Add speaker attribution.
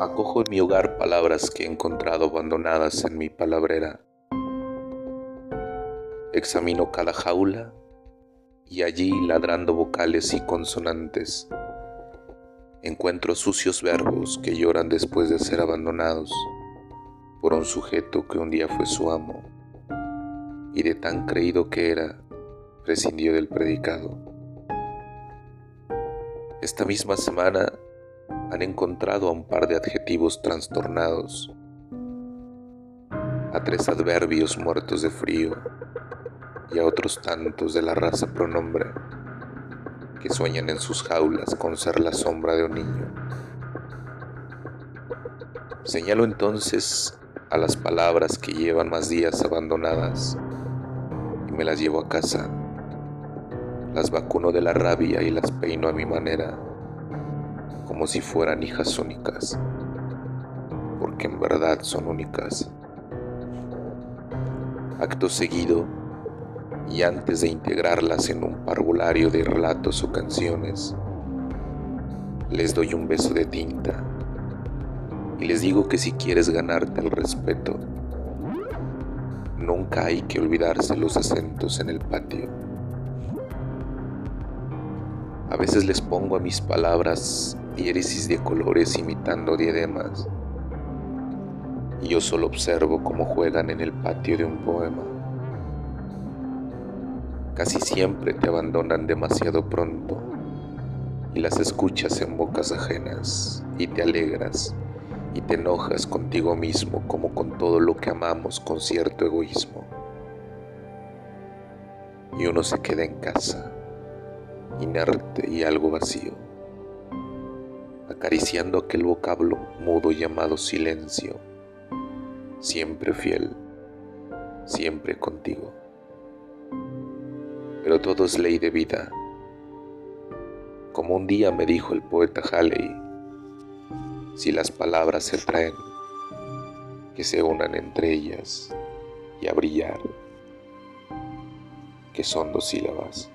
Speaker 1: Acojo en mi hogar palabras que he encontrado abandonadas en mi palabrera. Examino cada jaula y allí, ladrando vocales y consonantes, encuentro sucios verbos que lloran después de ser abandonados por un sujeto que un día fue su amo y de tan creído que era, prescindió del predicado. Esta misma semana han encontrado a un par de adjetivos trastornados, a tres adverbios muertos de frío y a otros tantos de la raza pronombre que sueñan en sus jaulas con ser la sombra de un niño. Señalo entonces a las palabras que llevan más días abandonadas y me las llevo a casa. Las vacuno de la rabia y las peino a mi manera, como si fueran hijas únicas, porque en verdad son únicas. Acto seguido, y antes de integrarlas en un parvulario de relatos o canciones, les doy un beso de tinta y les digo que si quieres ganarte el respeto, nunca hay que olvidarse los acentos en el patio. A veces les pongo a mis palabras diéresis de colores imitando diademas, y yo solo observo cómo juegan en el patio de un poema. Casi siempre te abandonan demasiado pronto y las escuchas en bocas ajenas y te alegras y te enojas contigo mismo como con todo lo que amamos con cierto egoísmo. Y uno se queda en casa, inerte y algo vacío, acariciando aquel vocablo mudo llamado silencio, siempre fiel, siempre contigo. Pero todo es ley de vida. Como un día me dijo el poeta Halley, si las palabras se traen, que se unan entre ellas y a brillar, que son dos sílabas.